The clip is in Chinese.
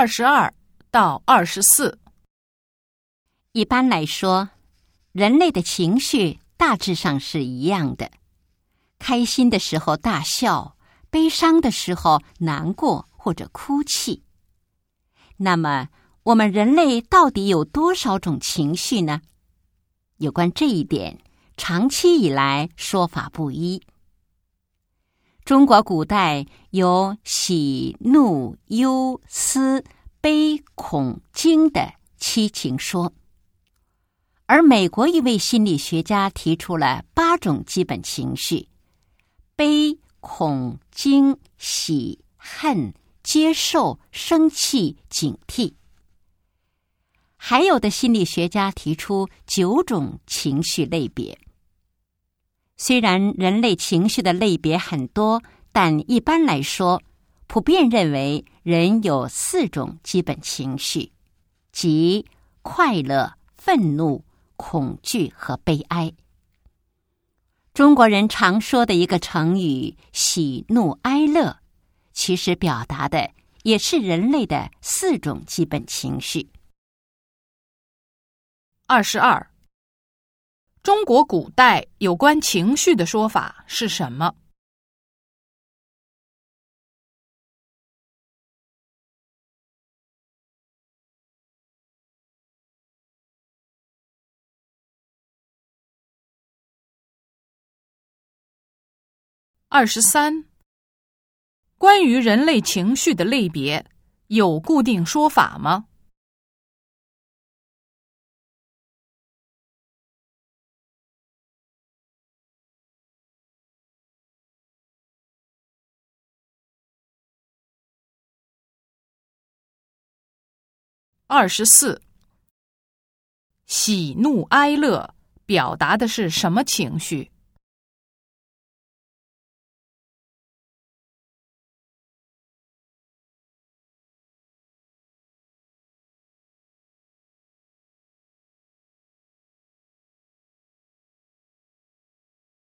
二十二到二十四。一般来说，人类的情绪大致上是一样的：开心的时候大笑，悲伤的时候难过或者哭泣。那么，我们人类到底有多少种情绪呢？有关这一点，长期以来说法不一。中国古代有喜、怒、忧、思、悲、恐、惊的七情说。而美国一位心理学家提出了八种基本情绪：悲、恐、惊、喜、恨、接受、生气、警惕。还有的心理学家提出九种情绪类别。虽然人类情绪的类别很多，但一般来说，普遍认为人有四种基本情绪，即快乐、愤怒。恐惧和悲哀。中国人常说的一个成语“喜怒哀乐”，其实表达的也是人类的四种基本情绪。二十二，中国古代有关情绪的说法是什么？二十三，关于人类情绪的类别有固定说法吗？二十四，喜怒哀乐表达的是什么情绪？